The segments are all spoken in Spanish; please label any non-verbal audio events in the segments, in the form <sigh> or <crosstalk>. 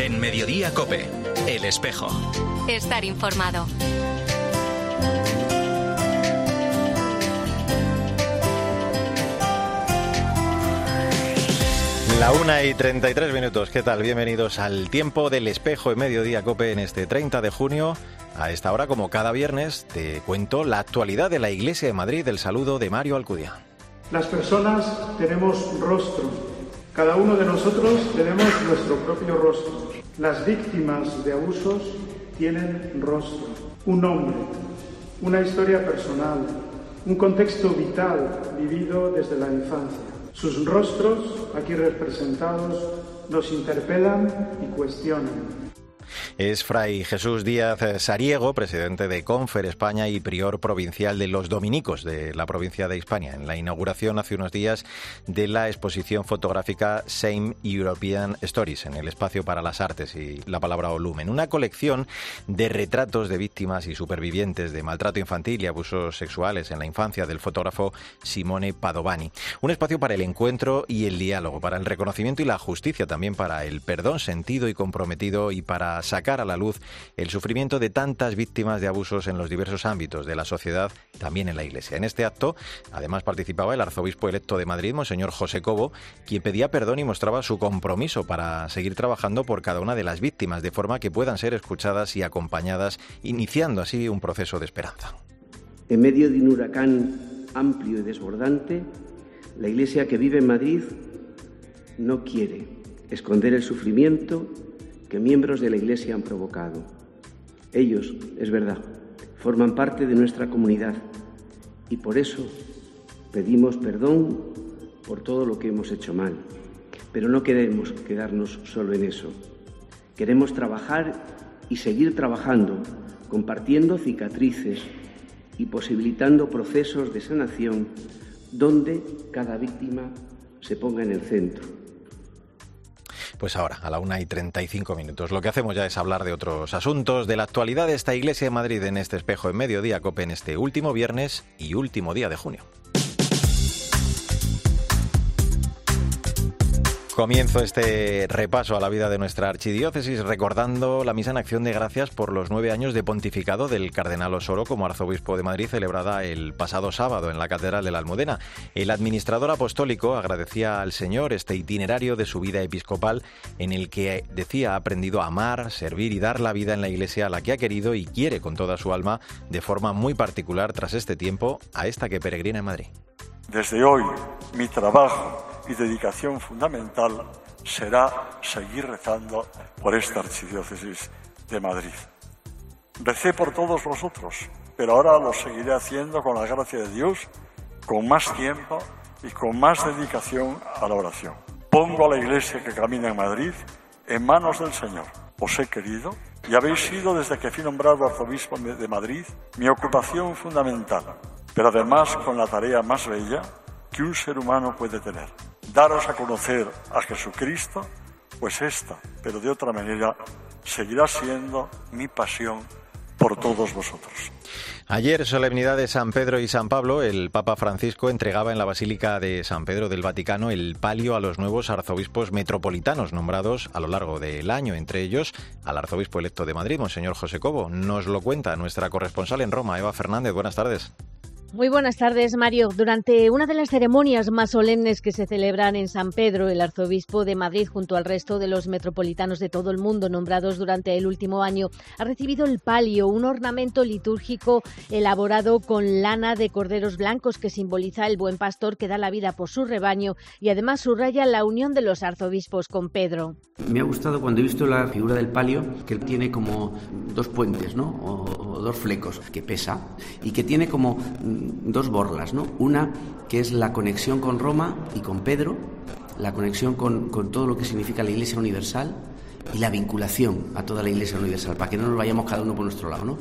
En Mediodía Cope, El Espejo. Estar informado. La una y 33 minutos, ¿qué tal? Bienvenidos al tiempo del espejo en mediodía cope en este 30 de junio. A esta hora, como cada viernes, te cuento la actualidad de la Iglesia de Madrid, el saludo de Mario Alcudia. Las personas tenemos rostro, cada uno de nosotros tenemos nuestro propio rostro. Las víctimas de abusos tienen rostro, un nombre, una historia personal, un contexto vital vivido desde la infancia. Sus rostros, aquí representados, nos interpelan y cuestionan. Es Fray Jesús Díaz Sariego, presidente de Confer España y prior provincial de los Dominicos de la provincia de Hispania, en la inauguración hace unos días de la exposición fotográfica Same European Stories en el espacio para las artes y la palabra volumen, una colección de retratos de víctimas y supervivientes de maltrato infantil y abusos sexuales en la infancia del fotógrafo Simone Padovani. Un espacio para el encuentro y el diálogo, para el reconocimiento y la justicia, también para el perdón sentido y comprometido y para sacar a la luz el sufrimiento de tantas víctimas de abusos en los diversos ámbitos de la sociedad, también en la Iglesia. En este acto, además, participaba el arzobispo electo de Madrid, Monseñor José Cobo, quien pedía perdón y mostraba su compromiso para seguir trabajando por cada una de las víctimas, de forma que puedan ser escuchadas y acompañadas, iniciando así un proceso de esperanza. En medio de un huracán amplio y desbordante, la Iglesia que vive en Madrid no quiere esconder el sufrimiento que miembros de la Iglesia han provocado. Ellos, es verdad, forman parte de nuestra comunidad y por eso pedimos perdón por todo lo que hemos hecho mal. Pero no queremos quedarnos solo en eso. Queremos trabajar y seguir trabajando, compartiendo cicatrices y posibilitando procesos de sanación donde cada víctima se ponga en el centro pues ahora, a la una y 35 minutos. Lo que hacemos ya es hablar de otros asuntos, de la actualidad de esta Iglesia de Madrid en este espejo en mediodía, COPE en este último viernes y último día de junio. Comienzo este repaso a la vida de nuestra archidiócesis recordando la misa en acción de gracias por los nueve años de pontificado del cardenal Osoro como arzobispo de Madrid celebrada el pasado sábado en la Catedral de la Almudena. El administrador apostólico agradecía al Señor este itinerario de su vida episcopal en el que decía ha aprendido a amar, servir y dar la vida en la iglesia a la que ha querido y quiere con toda su alma de forma muy particular tras este tiempo a esta que peregrina en Madrid. Desde hoy mi trabajo y dedicación fundamental será seguir rezando por esta archidiócesis de Madrid. Recé por todos vosotros, pero ahora lo seguiré haciendo con la gracia de Dios, con más tiempo y con más dedicación a la oración. Pongo a la iglesia que camina en Madrid en manos del Señor. Os he querido y habéis sido desde que fui nombrado arzobispo de Madrid mi ocupación fundamental, pero además con la tarea más bella que un ser humano puede tener daros a conocer a Jesucristo, pues esta, pero de otra manera, seguirá siendo mi pasión por todos vosotros. Ayer, solemnidad de San Pedro y San Pablo, el Papa Francisco entregaba en la Basílica de San Pedro del Vaticano el palio a los nuevos arzobispos metropolitanos nombrados a lo largo del año, entre ellos al arzobispo electo de Madrid, Monseñor José Cobo. Nos lo cuenta nuestra corresponsal en Roma, Eva Fernández. Buenas tardes. Muy buenas tardes, Mario. Durante una de las ceremonias más solemnes que se celebran en San Pedro, el arzobispo de Madrid, junto al resto de los metropolitanos de todo el mundo nombrados durante el último año, ha recibido el palio, un ornamento litúrgico elaborado con lana de corderos blancos que simboliza el buen pastor que da la vida por su rebaño y además subraya la unión de los arzobispos con Pedro. Me ha gustado cuando he visto la figura del palio, que tiene como dos puentes, ¿no? O, o dos flecos, que pesa, y que tiene como dos borlas, ¿no? Una que es la conexión con Roma y con Pedro, la conexión con, con todo lo que significa la Iglesia Universal y la vinculación a toda la Iglesia Universal, para que no nos vayamos cada uno por nuestro lado, ¿no?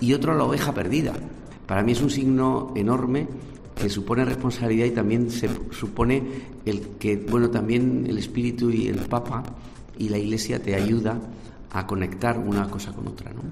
Y otro la oveja perdida. Para mí es un signo enorme que supone responsabilidad y también se supone el que, bueno, también el Espíritu y el Papa y la Iglesia te ayuda a conectar una cosa con otra, ¿no?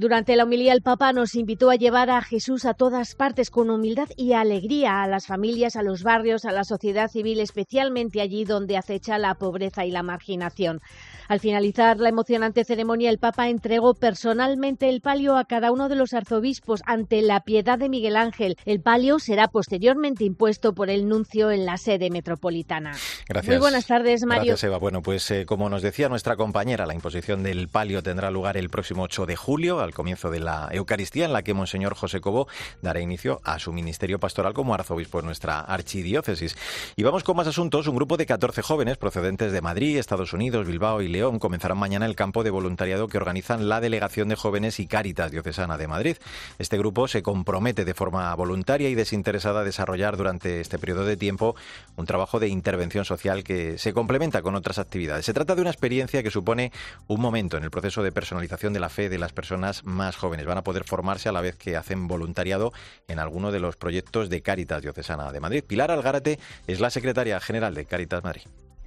Durante la homilía el Papa nos invitó a llevar a Jesús a todas partes con humildad y alegría a las familias, a los barrios, a la sociedad civil, especialmente allí donde acecha la pobreza y la marginación. Al finalizar la emocionante ceremonia, el Papa entregó personalmente el palio a cada uno de los arzobispos ante la piedad de Miguel Ángel. El palio será posteriormente impuesto por el nuncio en la sede metropolitana. Gracias. Muy buenas tardes, Mario. Gracias, Eva. Bueno, pues eh, como nos decía nuestra compañera, la imposición del palio tendrá lugar el próximo 8 de julio, al comienzo de la Eucaristía, en la que Monseñor José Cobo dará inicio a su ministerio pastoral como arzobispo en nuestra archidiócesis. Y vamos con más asuntos. Un grupo de 14 jóvenes procedentes de Madrid, Estados Unidos, Bilbao y León comenzarán mañana el campo de voluntariado que organizan la Delegación de Jóvenes y Cáritas Diocesana de Madrid. Este grupo se compromete de forma voluntaria y desinteresada a desarrollar durante este periodo de tiempo un trabajo de intervención social que se complementa con otras actividades. Se trata de una experiencia que supone un momento en el proceso de personalización de la fe de las personas más jóvenes. Van a poder formarse a la vez que hacen voluntariado en alguno de los proyectos de Cáritas Diocesana de Madrid. Pilar Algárate es la secretaria general de Cáritas Madrid.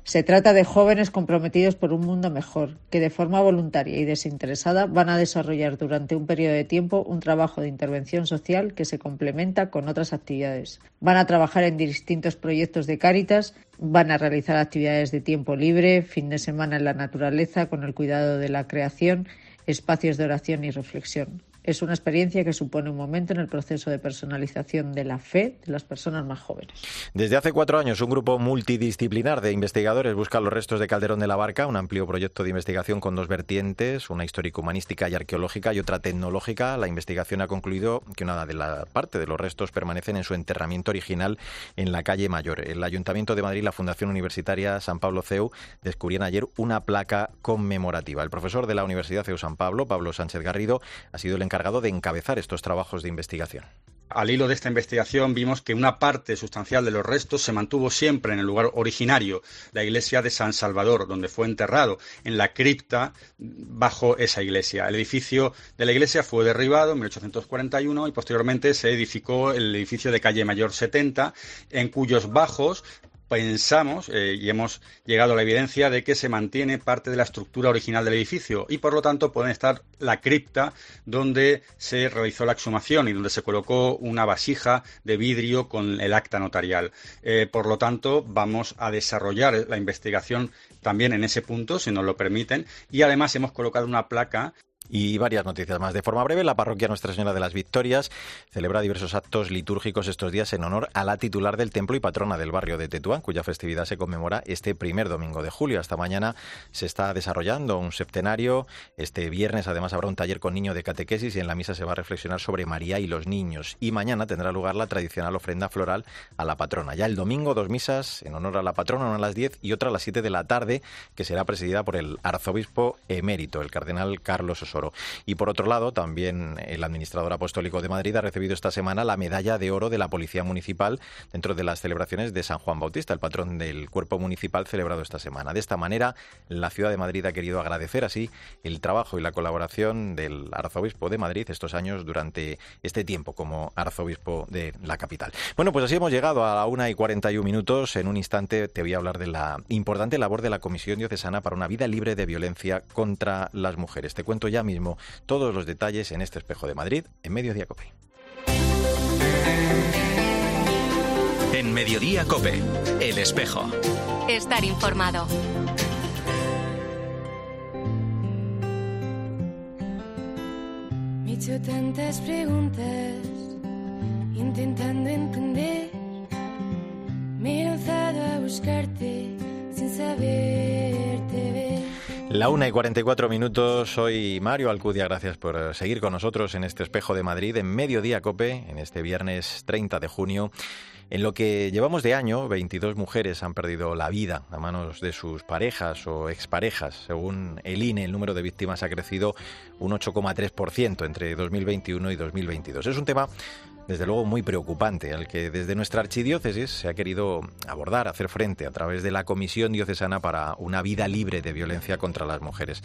Se trata de jóvenes comprometidos por un mundo mejor, que de forma voluntaria y desinteresada van a desarrollar durante un periodo de tiempo un trabajo de intervención social que se complementa con otras actividades. Van a trabajar en distintos proyectos de Cáritas, van a realizar actividades de tiempo libre, fin de semana en la naturaleza, con el cuidado de la creación, espacios de oración y reflexión. Es una experiencia que supone un momento en el proceso de personalización de la fe de las personas más jóvenes. Desde hace cuatro años, un grupo multidisciplinar de investigadores busca los restos de Calderón de la Barca, un amplio proyecto de investigación con dos vertientes, una histórico-humanística y arqueológica y otra tecnológica. La investigación ha concluido que una de la parte de los restos permanecen en su enterramiento original en la calle Mayor. El Ayuntamiento de Madrid y la Fundación Universitaria San Pablo CEU descubrieron ayer una placa conmemorativa. El profesor de la Universidad CEU San Pablo, Pablo Sánchez Garrido, ha sido el de encabezar estos trabajos de investigación. Al hilo de esta investigación vimos que una parte sustancial de los restos se mantuvo siempre en el lugar originario, la iglesia de San Salvador, donde fue enterrado, en la cripta bajo esa iglesia. El edificio de la iglesia fue derribado en 1841 y posteriormente se edificó el edificio de calle Mayor 70, en cuyos bajos pensamos eh, y hemos llegado a la evidencia de que se mantiene parte de la estructura original del edificio y por lo tanto pueden estar la cripta donde se realizó la exhumación y donde se colocó una vasija de vidrio con el acta notarial. Eh, por lo tanto, vamos a desarrollar la investigación también en ese punto, si nos lo permiten, y además hemos colocado una placa y varias noticias más. De forma breve, la parroquia Nuestra Señora de las Victorias celebra diversos actos litúrgicos estos días en honor a la titular del templo y patrona del barrio de Tetuán, cuya festividad se conmemora este primer domingo de julio. Hasta mañana se está desarrollando un septenario. Este viernes, además, habrá un taller con niño de catequesis y en la misa se va a reflexionar sobre María y los niños. Y mañana tendrá lugar la tradicional ofrenda floral a la patrona. Ya el domingo, dos misas en honor a la patrona, una a las 10 y otra a las 7 de la tarde, que será presidida por el arzobispo emérito, el cardenal Carlos Osoro. Y por otro lado, también el administrador apostólico de Madrid ha recibido esta semana la medalla de oro de la Policía Municipal dentro de las celebraciones de San Juan Bautista, el patrón del cuerpo municipal celebrado esta semana. De esta manera, la ciudad de Madrid ha querido agradecer así el trabajo y la colaboración del arzobispo de Madrid estos años durante este tiempo como arzobispo de la capital. Bueno, pues así hemos llegado a la una y 41 minutos. En un instante te voy a hablar de la importante labor de la Comisión Diocesana para una vida libre de violencia contra las mujeres. Te cuento ya mismo todos los detalles en este espejo de Madrid en Mediodía Cope. En Mediodía Cope, el espejo. Estar informado. Me he hecho tantas preguntas, intentando entender. Me he lanzado a buscarte sin saberte ver. La una y 44 minutos, soy Mario Alcudia, gracias por seguir con nosotros en este espejo de Madrid en Mediodía Cope, en este viernes 30 de junio. En lo que llevamos de año, 22 mujeres han perdido la vida a manos de sus parejas o exparejas. Según el INE, el número de víctimas ha crecido un 8,3% entre 2021 y 2022. Es un tema desde luego muy preocupante, al que desde nuestra archidiócesis se ha querido abordar, hacer frente a través de la Comisión Diocesana para una vida libre de violencia contra las mujeres.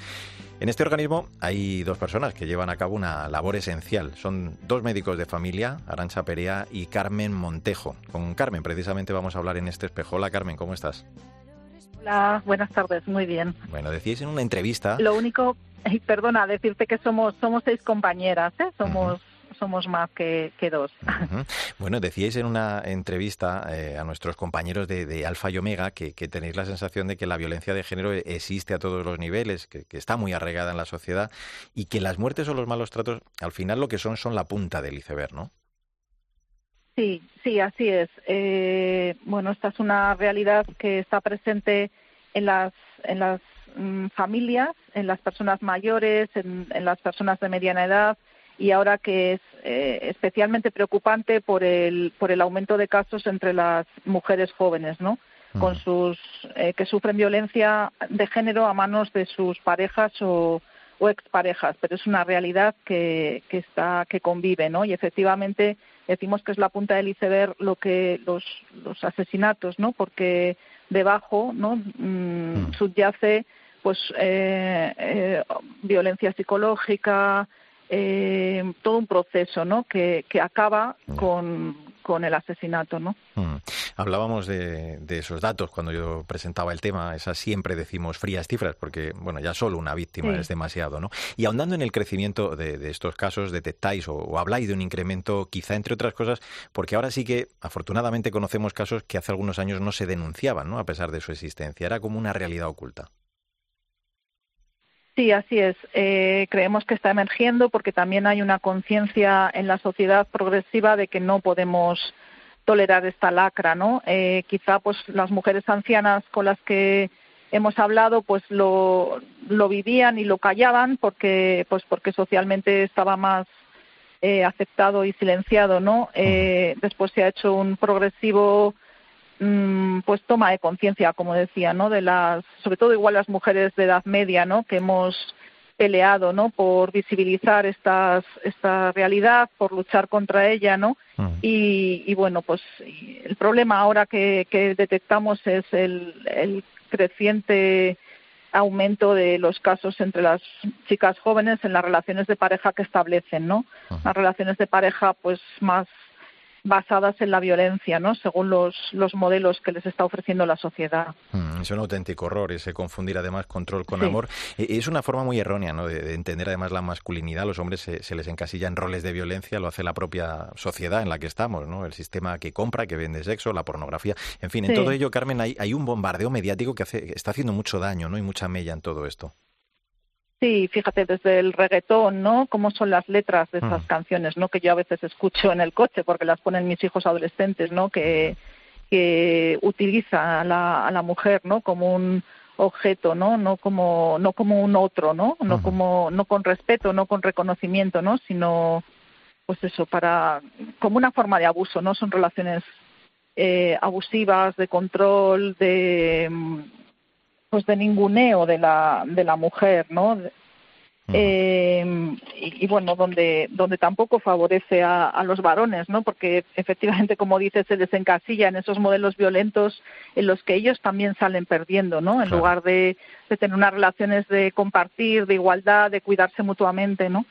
En este organismo hay dos personas que llevan a cabo una labor esencial. Son dos médicos de familia, Arancha Perea y Carmen Montejo. Con Carmen precisamente vamos a hablar en este espejo. Hola Carmen, ¿cómo estás? Hola, buenas tardes, muy bien. Bueno, decíais en una entrevista... Lo único <laughs> perdona, decirte que somos somos seis compañeras, ¿eh? Somos somos más que, dos. <laughs> Bueno, decíais en una entrevista eh, a nuestros compañeros de, Alfa y Omega que, tenéis la sensación de que la violencia de género existe a todos los niveles, que, está muy arraigada en la sociedad y que las muertes o los malos tratos al final lo que son son la punta del iceberg, ¿no? Sí, sí, así es. Eh, bueno, esta es una realidad que está presente en las, en las mm, familias, en las personas mayores, en, las personas de mediana edad y ahora que es eh, especialmente preocupante por el, por el aumento de casos entre las mujeres jóvenes, ¿no? Con sus, eh, que sufren violencia de género a manos de sus parejas o, o exparejas, pero es una realidad que, que está, que convive, ¿no? Y efectivamente decimos que es la punta del iceberg lo que los, los asesinatos, ¿no? Porque debajo, ¿no? Mm, mm. subyace pues eh, eh, violencia psicológica, eh, todo un proceso, ¿no? Que, que acaba con, con el asesinato, ¿no? Hablábamos de, esos datos cuando yo presentaba el tema, esas siempre decimos frías cifras, porque bueno, ya solo una víctima es demasiado, ¿no? Y ahondando en el crecimiento de, estos casos, detectáis o, habláis de un incremento, quizá entre otras cosas, porque ahora sí que afortunadamente conocemos casos que hace algunos años no se denunciaban, ¿no? A pesar de su existencia, era como una realidad oculta. Sí, así es. Eh, creemos que está emergiendo porque también hay una conciencia en la sociedad progresiva de que no podemos tolerar esta lacra, ¿no? Eh, quizá pues las mujeres ancianas con las que hemos hablado pues lo, lo vivían y lo callaban porque pues porque socialmente estaba más eh, aceptado y silenciado, ¿no? después se ha hecho un progresivo Mm, pues toma de conciencia, como decía, ¿no? De las, sobre todo igual las mujeres de edad media, ¿no? Que hemos peleado, ¿no? Por visibilizar estas, esta realidad, por luchar contra ella, ¿no? Mm. Y, bueno, pues el problema ahora que, detectamos es el, el creciente aumento de los casos entre las chicas jóvenes en las relaciones de pareja que establecen, ¿no? Las relaciones de pareja, pues más basadas en la violencia, ¿no? Según los, los modelos que les está ofreciendo la sociedad. Mm, es un auténtico horror ese confundir además control con amor. E, es una forma muy errónea, ¿no? De, entender además la masculinidad. Los hombres se, les encasilla en roles de violencia, lo hace la propia sociedad en la que estamos, ¿no? El sistema que compra, que vende sexo, la pornografía. En fin, en todo ello, Carmen, hay, hay un bombardeo mediático que hace, está haciendo mucho daño, ¿no? Y mucha mella en todo esto. Sí, fíjate, desde el reggaetón, ¿no? Cómo son las letras de esas mm. canciones, ¿no? Que yo a veces escucho en el coche porque las ponen mis hijos adolescentes, ¿no? Que, que utiliza a la, a la mujer, ¿no? Como un objeto, ¿no? No como, no como un otro, ¿no? No como, no con respeto, no con reconocimiento, ¿no? Sino, pues eso, para, como una forma de abuso, ¿no? Son relaciones eh, abusivas, de control, de pues de ninguneo de la, de la mujer, ¿no? Eh, y, bueno, donde, donde tampoco favorece a, a, los varones, ¿no? Porque efectivamente, como dices, se desencasilla en esos modelos violentos en los que ellos también salen perdiendo, ¿no? En lugar de, de, tener unas relaciones de compartir, de igualdad, de cuidarse mutuamente, ¿no?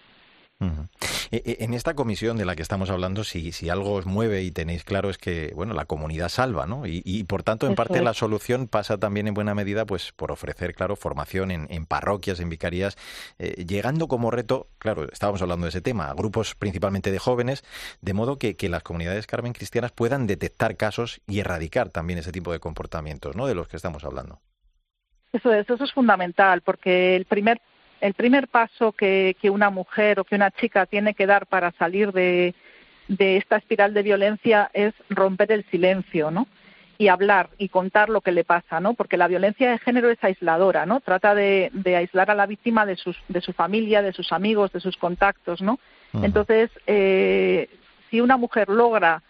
Eh, eh, en esta comisión de la que estamos hablando, si, si algo os mueve y tenéis claro es que, bueno, la comunidad salva, ¿no? Y, por tanto, en parte la solución pasa también en buena medida, pues, por ofrecer, claro, formación en, parroquias, en vicarías, eh, llegando como reto, claro, estábamos hablando de ese tema, a grupos principalmente de jóvenes, de modo que, que las comunidades Carmen cristianas puedan detectar casos y erradicar también ese tipo de comportamientos, ¿no? De los que estamos hablando. Eso es, eso es fundamental, porque el primer el primer paso que, una mujer o que una chica tiene que dar para salir de, esta espiral de violencia es romper el silencio, ¿no? Y hablar y contar lo que le pasa, ¿no? Porque la violencia de género es aisladora, ¿no? Trata de, aislar a la víctima de, de su familia, de sus amigos, de sus contactos, ¿no? Entonces, eh, si una mujer logra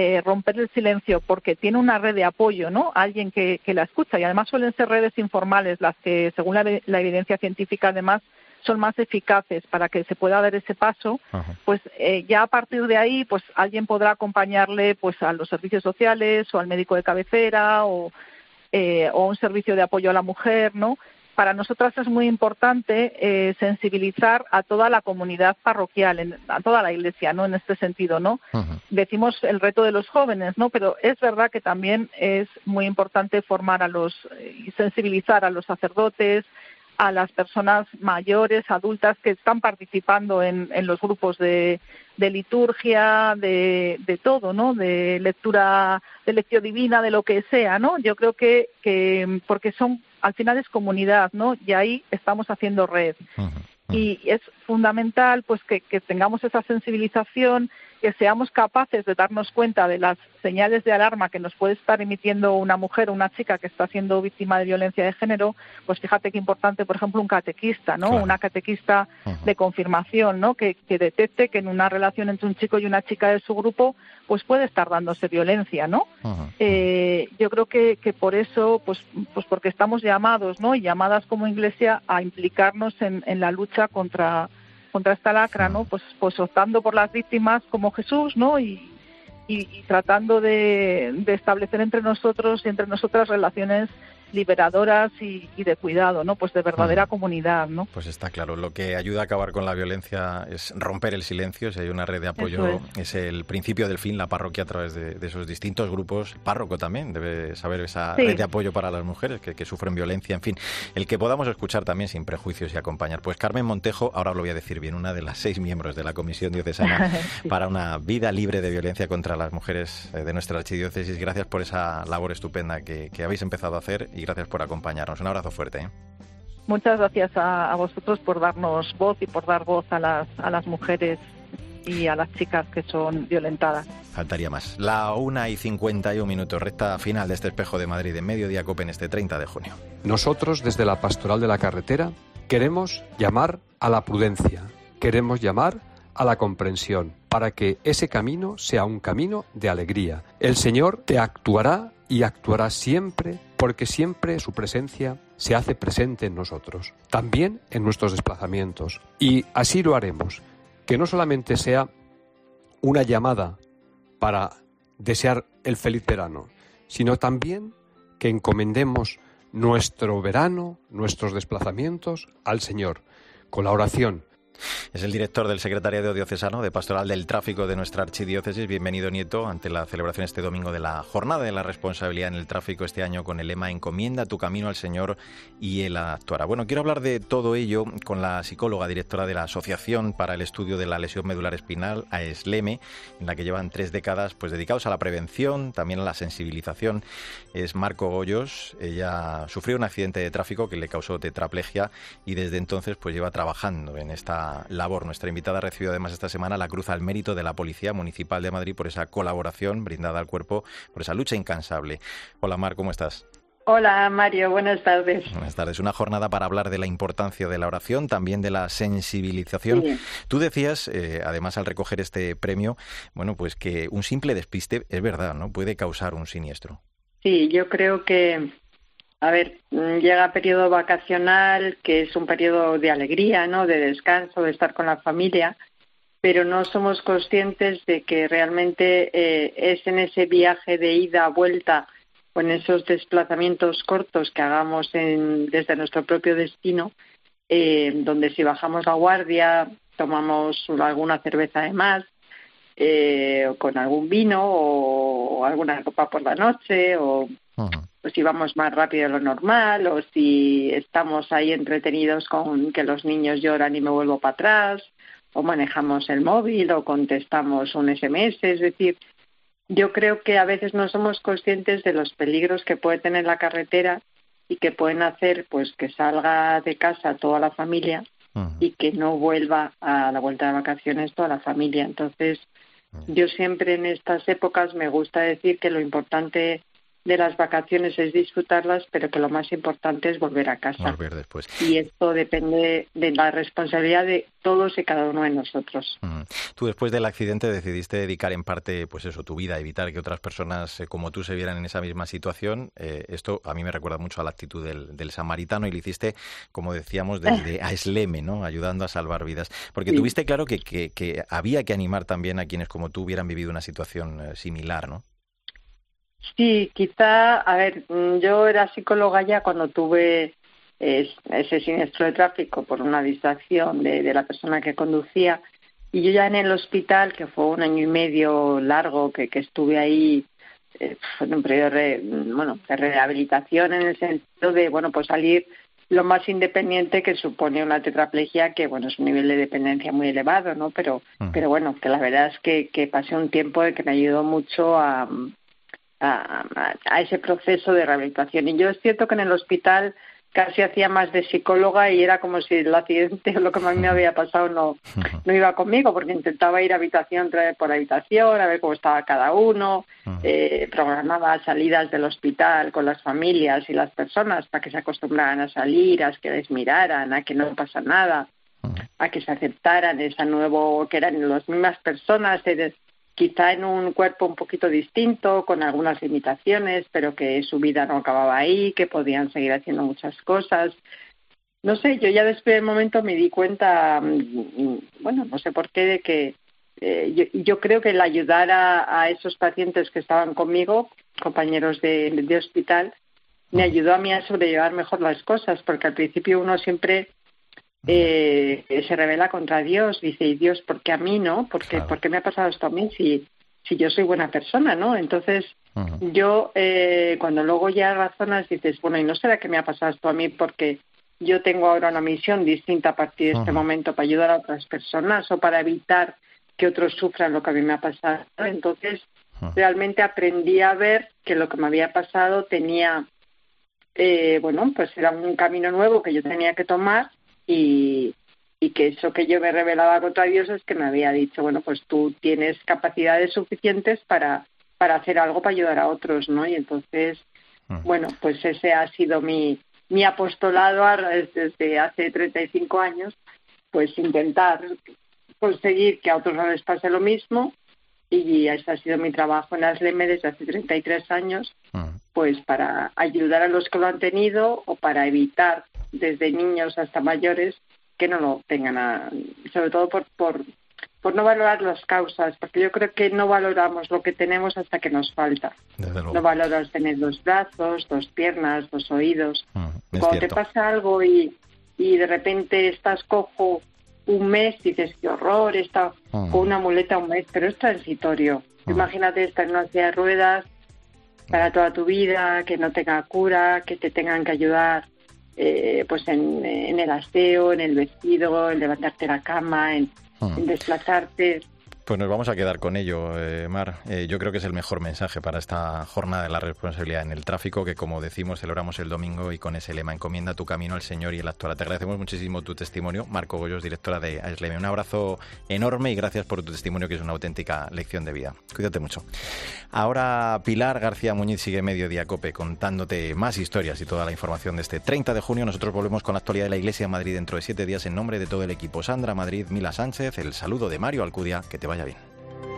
eh, romper el silencio porque tiene una red de apoyo, ¿no? Alguien que, la escucha y además suelen ser redes informales las que, según la, evidencia científica, además son más eficaces para que se pueda dar ese paso, pues eh, ya a partir de ahí, pues alguien podrá acompañarle, pues a los servicios sociales o al médico de cabecera o eh, o un servicio de apoyo a la mujer, ¿no? Para nosotras es muy importante eh, sensibilizar a toda la comunidad parroquial, a toda la iglesia, ¿no? En este sentido, ¿no? Decimos el reto de los jóvenes, ¿no? Pero es verdad que también es muy importante formar a los y sensibilizar a los sacerdotes, a las personas mayores, adultas que están participando en, los grupos de, liturgia, de, todo, ¿no? De lectura, de lección divina, de lo que sea, ¿no? Yo creo que, que porque son, al final es comunidad, ¿no? Y ahí estamos haciendo red. Y es fundamental, pues, que tengamos esa sensibilización, que seamos capaces de darnos cuenta de las señales de alarma que nos puede estar emitiendo una mujer o una chica que está siendo víctima de violencia de género, pues fíjate qué importante, por ejemplo, un catequista, ¿no? Una catequista de confirmación, ¿no? Que, detecte que en una relación entre un chico y una chica de su grupo, pues puede estar dándose violencia, ¿no? Eh, yo creo que, que por eso, pues, pues porque estamos llamados, ¿no? Y llamadas como Iglesia a implicarnos en, en la lucha contra contra esta lacra, ¿no? Pues, pues optando por las víctimas como Jesús, ¿no? Y, y, tratando de, de, establecer entre nosotros y entre nosotras relaciones liberadoras y, de cuidado, ¿no? Pues de verdadera comunidad, ¿no? Pues está claro. Lo que ayuda a acabar con la violencia es romper el silencio. Si hay una red de apoyo, es. el principio del fin, la parroquia a través de, esos distintos grupos. Párroco también debe saber esa red de apoyo para las mujeres que, sufren violencia. En fin, el que podamos escuchar también sin prejuicios y acompañar. Pues Carmen Montejo, ahora lo voy a decir bien, una de las seis miembros de la Comisión Diocesana <laughs> para una vida libre de violencia contra las mujeres eh, de nuestra archidiócesis. Gracias por esa labor estupenda que, que habéis empezado a hacer y gracias por acompañarnos. Un abrazo fuerte. ¿eh? Muchas gracias a, vosotros por darnos voz y por dar voz a las, a las mujeres y a las chicas que son violentadas. Faltaría más. La una y 51 minutos, recta final de este espejo de Madrid en Mediodía Copen este 30 de junio. Nosotros, desde la Pastoral de la Carretera, queremos llamar a la prudencia, queremos llamar a la comprensión, para que ese camino sea un camino de alegría. El Señor te actuará y actuará siempre porque siempre su presencia se hace presente en nosotros, también en nuestros desplazamientos. Y así lo haremos, que no solamente sea una llamada para desear el feliz verano, sino también que encomendemos nuestro verano, nuestros desplazamientos al Señor, con la oración, es el director del Secretariado Diocesano de Pastoral del Tráfico de nuestra archidiócesis. Bienvenido, Nieto, ante la celebración este domingo de la Jornada de la Responsabilidad en el Tráfico este año con el lema Encomienda tu camino al Señor y Él actuará. Bueno, quiero hablar de todo ello con la psicóloga directora de la Asociación para el Estudio de la Lesión Medular Espinal, AESLEME, en la que llevan tres décadas pues, dedicados a la prevención, también a la sensibilización. Es Marco Goyos. Ella sufrió un accidente de tráfico que le causó tetraplegia y desde entonces pues lleva trabajando en esta labor. Nuestra invitada ha recibido además esta semana la Cruz al Mérito de la Policía Municipal de Madrid por esa colaboración brindada al cuerpo, por esa lucha incansable. Hola Mar, ¿cómo estás? Hola Mario, buenas tardes. Buenas tardes. Una jornada para hablar de la importancia de la oración, también de la sensibilización. Tú decías, eh, además al recoger este premio, bueno, pues que un simple despiste es verdad, ¿no? Puede causar un siniestro. Sí, yo creo que a ver, mm, llega periodo vacacional, que es un periodo de alegría, ¿no? De descanso, de estar con la familia, pero no somos conscientes de que realmente eh, es en ese viaje de ida, vuelta, o en esos desplazamientos cortos que hagamos desde nuestro propio destino, eh, donde si bajamos la guardia, tomamos alguna cerveza de más, eh, o con algún vino, o, alguna copa por la noche, o pues si vamos más rápido de lo normal o si estamos ahí entretenidos con que los niños lloran y me vuelvo para atrás o manejamos el móvil o contestamos un SMS, es decir, yo creo que a veces no somos conscientes de los peligros que puede tener la carretera y que pueden hacer pues que salga de casa toda la familia y que no vuelva a la vuelta de vacaciones toda la familia. Entonces, yo siempre en estas épocas me gusta decir que lo importante de las vacaciones es disfrutarlas, pero que lo más importante es volver a casa. Volver después. Y esto depende de la responsabilidad de todos y cada uno de nosotros. Tú después del accidente decidiste dedicar en parte, pues eso, tu vida, a evitar que otras personas eh, como tú se vieran en esa misma situación. Eh, esto a mí me recuerda mucho a la actitud del, samaritano y lo hiciste, como decíamos, desde Aisleme, <laughs> ¿no? Ayudando a salvar vidas. Porque tuviste claro que, que, que había que animar también a quienes como tú hubieran vivido una situación eh, similar, ¿no? Sí, quizá, a ver, mm, yo era psicóloga ya cuando tuve ese siniestro de tráfico por una distracción de, la persona que conducía y yo ya en el hospital, que fue un año y medio largo que, que estuve ahí eh, en un periodo de, bueno, de rehabilitación en el sentido de, bueno, pues salir lo más independiente que supone una tetraplegia, que bueno, es un nivel de dependencia muy elevado, ¿no? Pero, pero bueno, que la verdad es que, que pasé un tiempo de que me ayudó mucho a, a, a, ese proceso de rehabilitación. Y yo es cierto que en el hospital casi hacía más de psicóloga y era como si el accidente <laughs> o lo que a mí me había pasado no, no iba conmigo, porque intentaba ir habitación por habitación, a ver cómo estaba cada uno, eh, programaba salidas del hospital con las familias y las personas para que se acostumbraran a salir, a que les miraran, a que no pasa nada, a que se aceptaran esa nuevo, que eran las mismas personas, quizá en un cuerpo un poquito distinto, con algunas limitaciones, pero que su vida no acababa ahí, que podían seguir haciendo muchas cosas. No sé, yo ya después del momento me di cuenta, mm, bueno, no sé por qué, de que eh, yo, creo que el ayudar a, esos pacientes que estaban conmigo, compañeros de, de hospital, me ayudó a mí a sobrellevar mejor las cosas, porque al principio uno siempre eh, se revela contra Dios, dice, y Dios, ¿por qué a mí no? ¿Por qué, me ha pasado esto a mí si, si yo soy buena persona, no? Entonces, yo, eh, cuando luego ya razonas, dices, bueno, ¿y no será que me ha pasado esto a mí porque yo tengo ahora una misión distinta a partir de este momento para ayudar a otras personas o para evitar que otros sufran lo que a mí me ha pasado? Entonces, realmente aprendí a ver que lo que me había pasado tenía, eh, bueno, pues era un camino nuevo que yo tenía que tomar y, y que eso que yo me revelaba contra Dios es que me había dicho, bueno, pues tú tienes capacidades suficientes para, para hacer algo para ayudar a otros, ¿no? Y entonces, mm. bueno, pues ese ha sido mi, mi apostolado desde hace 35 años, pues intentar conseguir que a otros no les pase lo mismo y ese ha sido mi trabajo en ASLEME desde hace 33 años, mm. pues para ayudar a los que lo han tenido o para evitar desde niños hasta mayores que no lo tengan, sobre todo por, por, por no valorar las causas, porque yo creo que no valoramos lo que tenemos hasta que nos falta. No valoras tener dos brazos, dos piernas, dos oídos. Mm, Cuando te pasa algo y, y de repente estás cojo un mes, dices, qué horror, está mm. con una muleta un mes, pero es transitorio. Mm. Imagínate estar en una silla de ruedas para toda tu vida, que no tenga cura, que te tengan que ayudar eh, pues en, el aseo, en el vestido, en levantarte la cama, en, en desplazarte. Pues nos vamos a quedar con ello, eh, Mar. Eh, yo creo que es el mejor mensaje para esta jornada de la responsabilidad en el tráfico, que como decimos, celebramos el domingo y con ese lema, encomienda tu camino al Señor y el actual. Te agradecemos muchísimo tu testimonio. Marco Goyos, directora de AISLEME. Un abrazo enorme y gracias por tu testimonio, que es una auténtica lección de vida. Cuídate mucho. Ahora Pilar García Muñiz sigue Mediodía Cope contándote más historias y toda la información de este 30 de junio. Nosotros volvemos con la actualidad de la Iglesia de Madrid dentro de siete días en nombre de todo el equipo. Sandra Madrid, Mila Sánchez, el saludo de Mario Alcudia. Que te vaya bien.